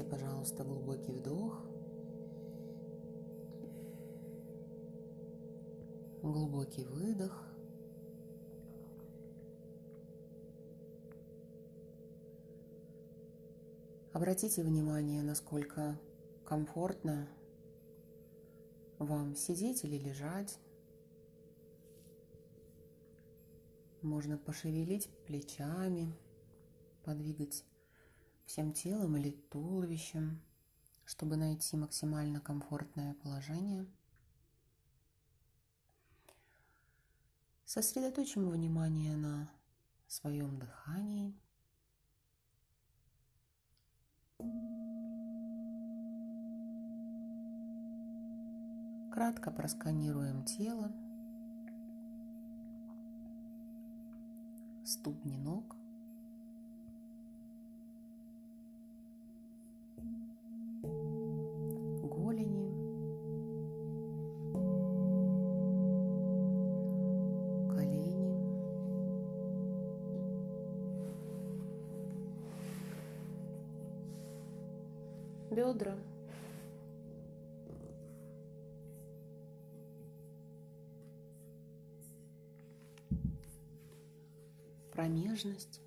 Сделайте, пожалуйста, глубокий вдох. Глубокий выдох. Обратите внимание, насколько комфортно вам сидеть или лежать. Можно пошевелить плечами, подвигать всем телом или туловищем, чтобы найти максимально комфортное положение. Сосредоточим внимание на своем дыхании. Кратко просканируем тело, ступни ног, бедра. промежность,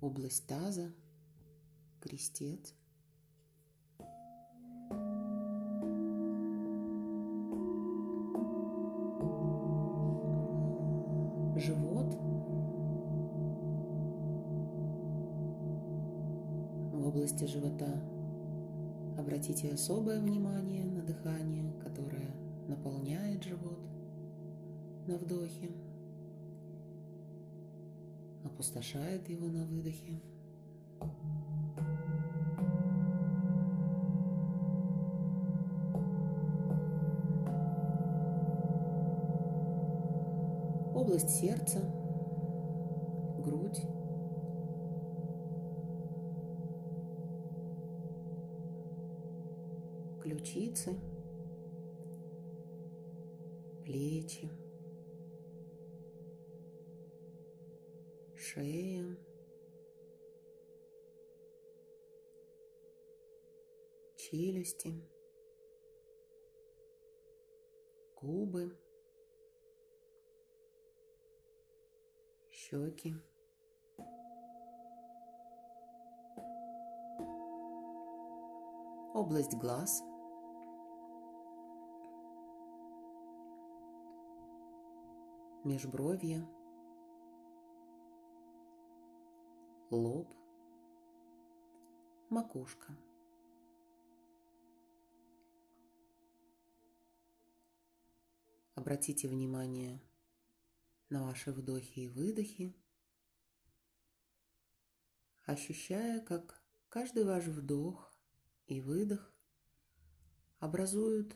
область таза, крестец. Области живота обратите особое внимание на дыхание, которое наполняет живот на вдохе, опустошает его на выдохе. Область сердца, ключицы, плечи. шея, челюсти, губы, щеки. Область глаз. Межбровье. лоб, макушка. Обратите внимание на ваши вдохи и выдохи, ощущая, как каждый ваш вдох и выдох образуют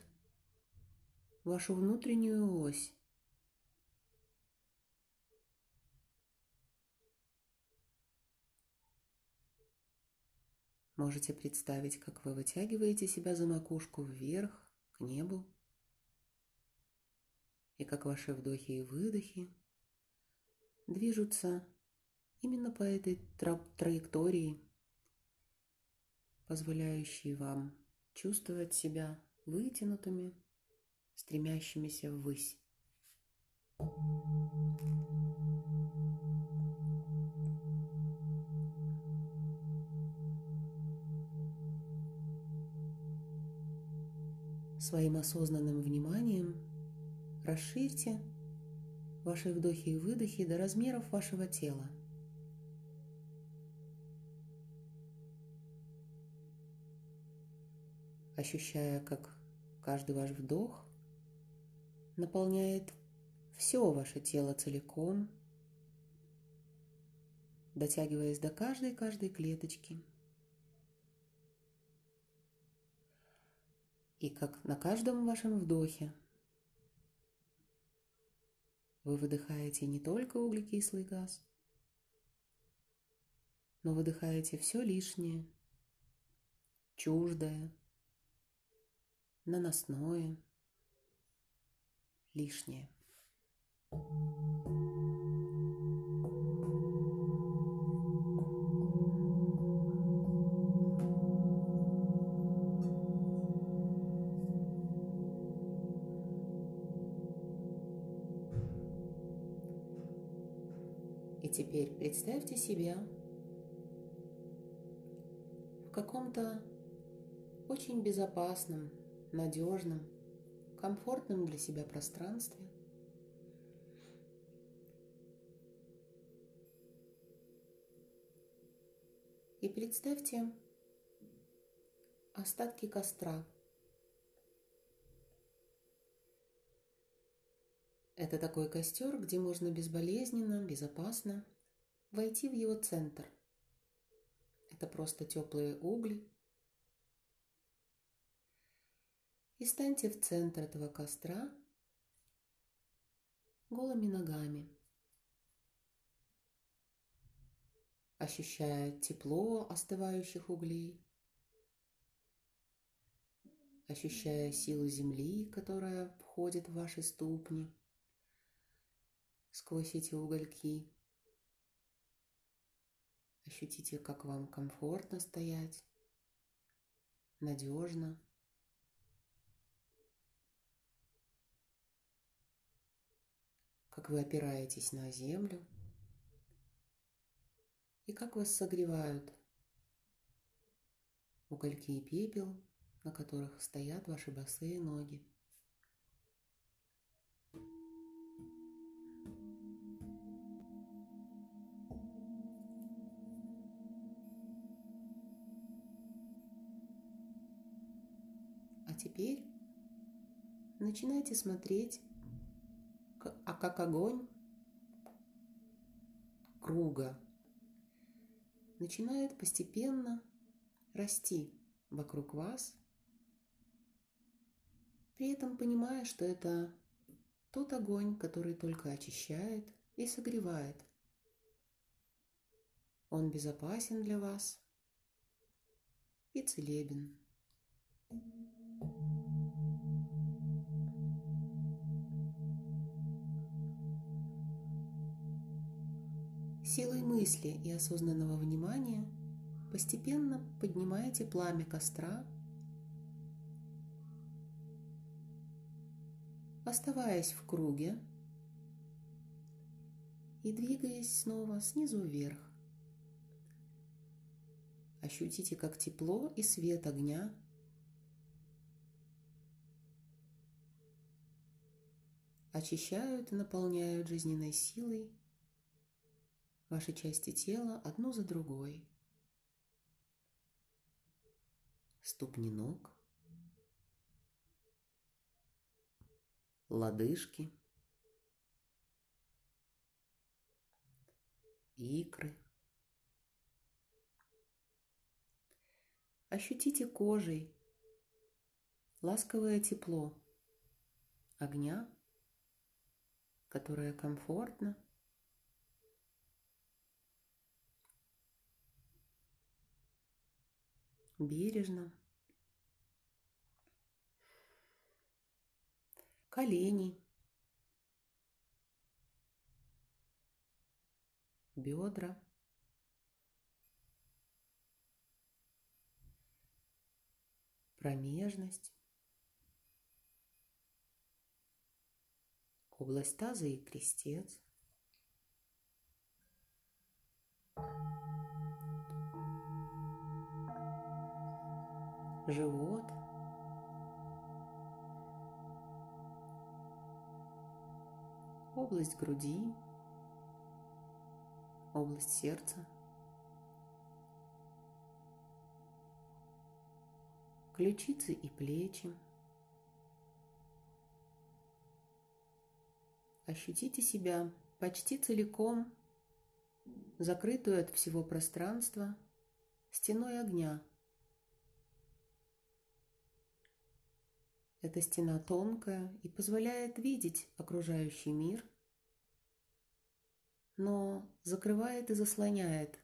вашу внутреннюю ось, Можете представить, как вы вытягиваете себя за макушку вверх, к небу, и как ваши вдохи и выдохи движутся именно по этой траектории, позволяющей вам чувствовать себя вытянутыми, стремящимися ввысь. Своим осознанным вниманием расширьте ваши вдохи и выдохи до размеров вашего тела. Ощущая, как каждый ваш вдох наполняет все ваше тело целиком, дотягиваясь до каждой-каждой клеточки – И как на каждом вашем вдохе вы выдыхаете не только углекислый газ, но выдыхаете все лишнее, чуждое, наносное, лишнее. И теперь представьте себя в каком-то очень безопасном, надежном, комфортном для себя пространстве. И представьте остатки костра. Это такой костер, где можно безболезненно, безопасно войти в его центр. Это просто теплые угли. И станьте в центр этого костра голыми ногами, ощущая тепло остывающих углей, ощущая силу земли, которая входит в ваши ступни сквозь эти угольки. Ощутите, как вам комфортно стоять, надежно. Как вы опираетесь на землю и как вас согревают угольки и пепел, на которых стоят ваши босые ноги. Теперь начинайте смотреть, а как огонь круга начинает постепенно расти вокруг вас, при этом понимая, что это тот огонь, который только очищает и согревает. Он безопасен для вас и целебен. Силой мысли и осознанного внимания постепенно поднимаете пламя костра, оставаясь в круге и двигаясь снова снизу вверх. Ощутите, как тепло и свет огня очищают и наполняют жизненной силой ваши части тела одну за другой. Ступни ног, лодыжки, икры. Ощутите кожей ласковое тепло огня, которое комфортно бережно. Колени, бедра, промежность, область таза и крестец – живот. Область груди, область сердца, ключицы и плечи. Ощутите себя почти целиком, закрытую от всего пространства, стеной огня – Эта стена тонкая и позволяет видеть окружающий мир, но закрывает и заслоняет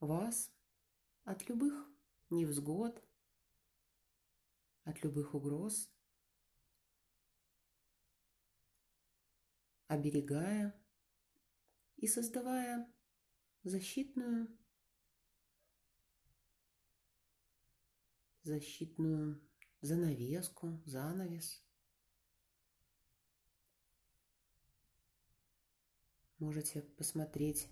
вас от любых невзгод, от любых угроз, оберегая и создавая защитную защитную занавеску, занавес. можете посмотреть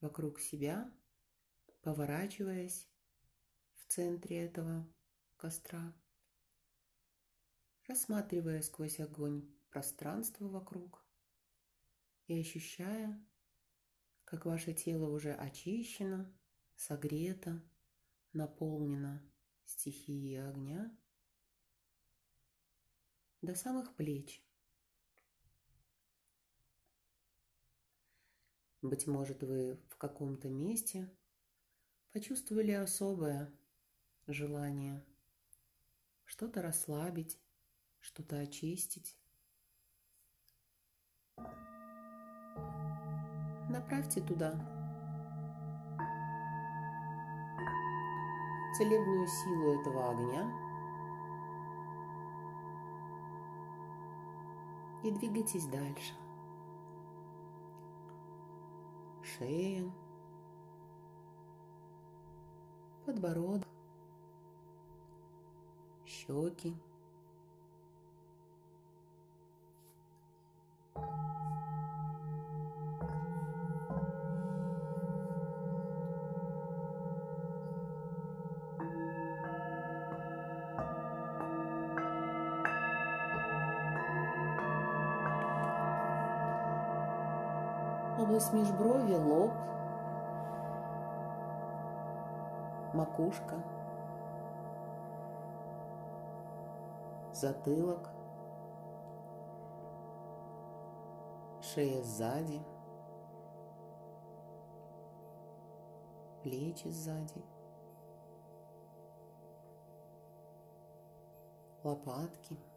вокруг себя, поворачиваясь в центре этого костра, рассматривая сквозь огонь пространство вокруг и ощущая, как ваше тело уже очищено, согрето, наполнено стихией огня до самых плеч. Быть может, вы в каком-то месте почувствовали особое желание что-то расслабить, что-то очистить. Направьте туда целебную силу этого огня и двигайтесь дальше. Шея, подбородок, щеки. Область межброви, лоб, макушка, затылок, шея сзади, плечи сзади, лопатки –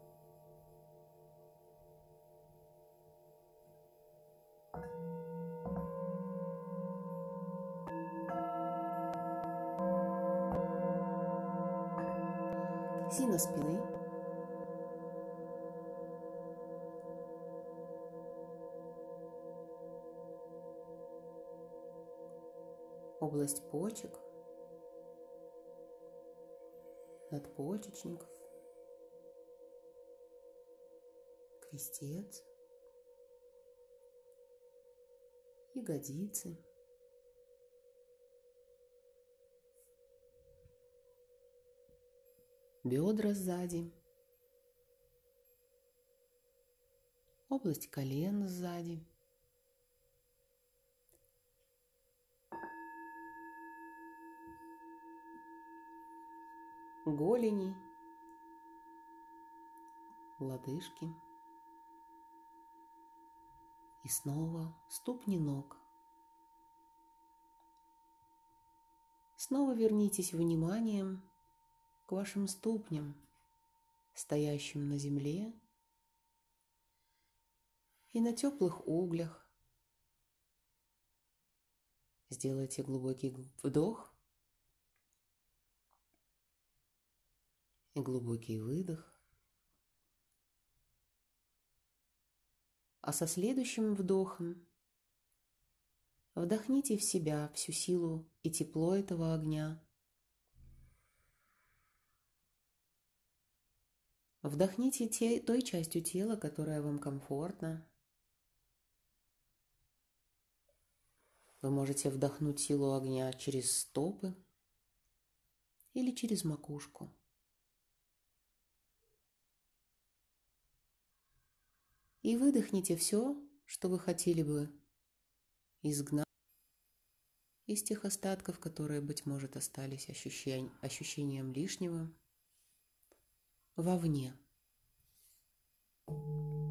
Область почек, надпочечников, крестец, ягодицы – бедра сзади, область колен сзади. Голени, лодыжки и снова ступни ног. Снова вернитесь вниманием к вашим ступням, стоящим на земле и на теплых углях. Сделайте глубокий вдох и глубокий выдох. А со следующим вдохом вдохните в себя всю силу и тепло этого огня – Вдохните те, той частью тела, которая вам комфортна. Вы можете вдохнуть силу огня через стопы или через макушку. И выдохните все, что вы хотели бы изгнать из тех остатков, которые, быть может, остались ощущением, ощущением лишнего – вовне. И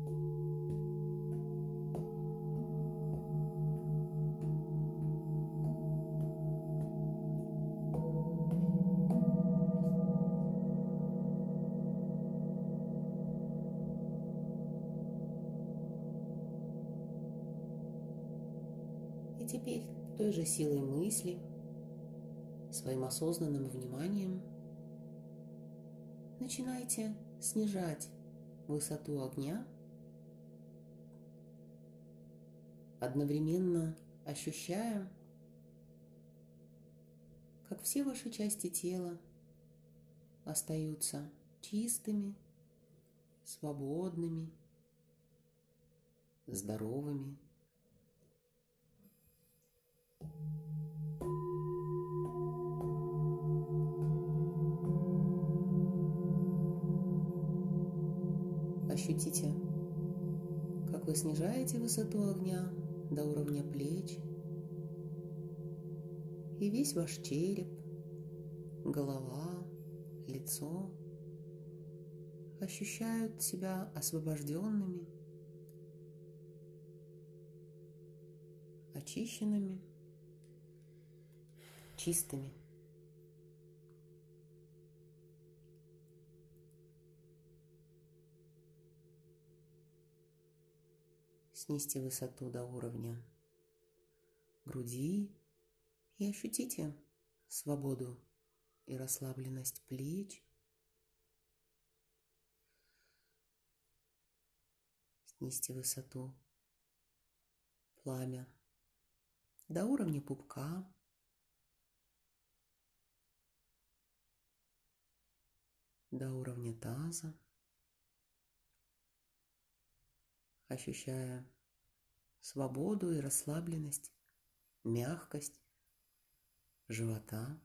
теперь той же силой мысли, своим осознанным вниманием – начинайте снижать высоту огня, одновременно ощущая, как все ваши части тела остаются чистыми, свободными, здоровыми. Вы снижаете высоту огня до уровня плеч, и весь ваш череп, голова, лицо ощущают себя освобожденными, очищенными, чистыми. Снизьте высоту до уровня груди и ощутите свободу и расслабленность плеч. Снизьте высоту пламя до уровня пупка. До уровня таза. Ощущая свободу и расслабленность, мягкость живота.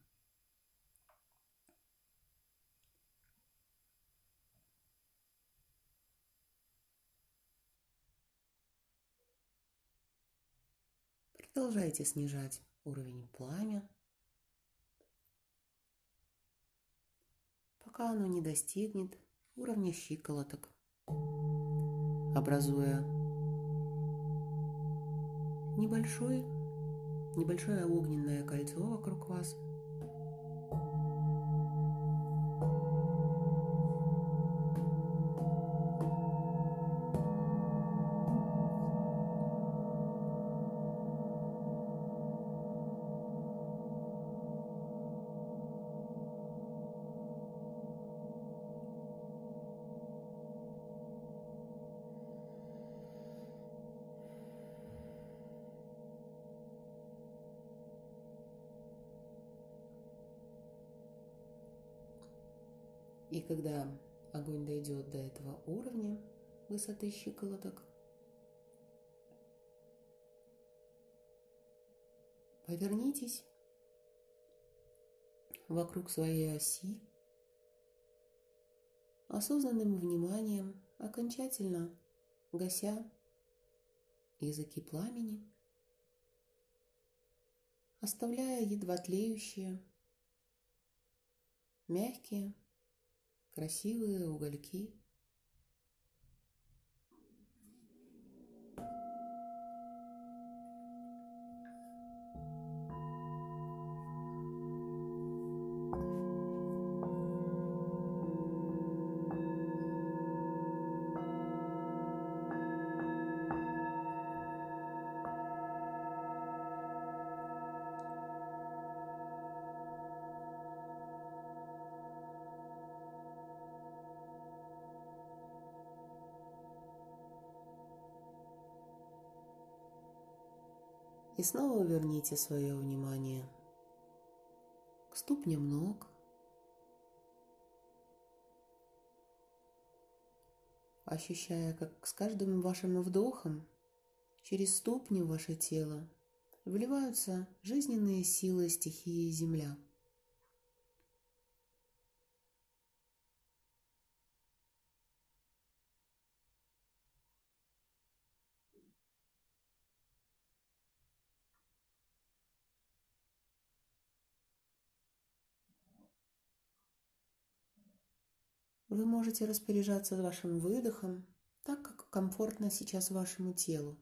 Продолжайте снижать уровень пламя, пока оно не достигнет уровня щиколоток, образуя небольшой, небольшое огненное кольцо вокруг вас – И когда огонь дойдет до этого уровня высоты щиколоток, повернитесь вокруг своей оси, осознанным вниманием, окончательно гася языки пламени, оставляя едва тлеющие, мягкие, красивые угольки. И снова верните свое внимание к ступням ног, ощущая, как с каждым вашим вдохом через ступни ваше тело вливаются жизненные силы стихии Земля – Вы можете распоряжаться вашим выдохом так, как комфортно сейчас вашему телу.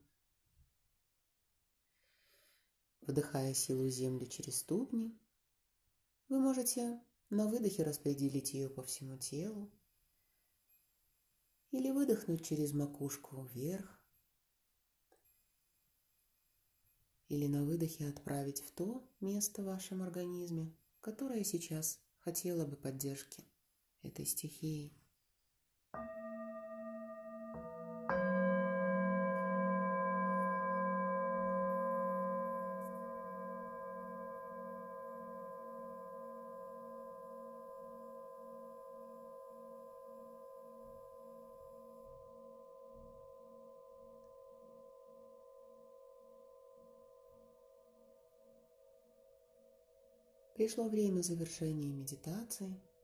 Вдыхая силу земли через ступни, вы можете на выдохе распределить ее по всему телу или выдохнуть через макушку вверх, или на выдохе отправить в то место в вашем организме, которое сейчас хотело бы поддержки этой стихией. Пришло время завершения медитации –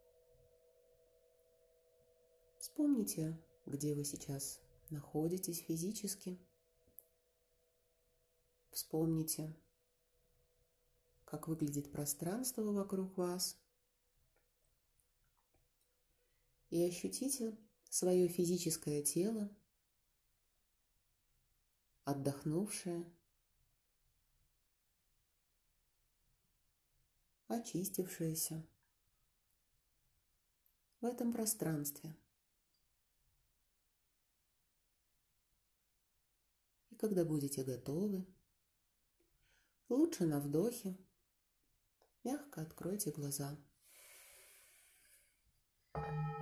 Вспомните, где вы сейчас находитесь физически. Вспомните, как выглядит пространство вокруг вас. И ощутите свое физическое тело, отдохнувшее, очистившееся в этом пространстве. Когда будете готовы, лучше на вдохе мягко откройте глаза. Thank you.